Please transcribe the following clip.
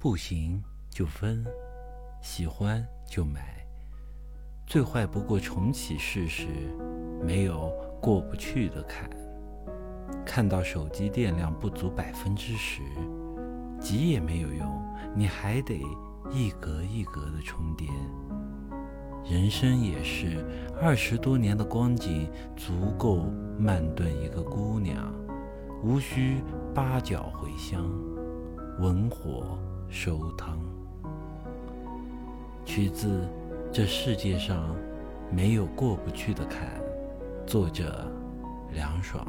不行就分，喜欢就买。最坏不过重启试试，没有过不去的坎。看到手机电量不足百分之十，急也没有用，你还得一格一格的充电。人生也是，二十多年的光景足够慢炖一个姑娘，无需八角茴香，文火收汤。取自《这世界上没有过不去的坎》，作者凉爽。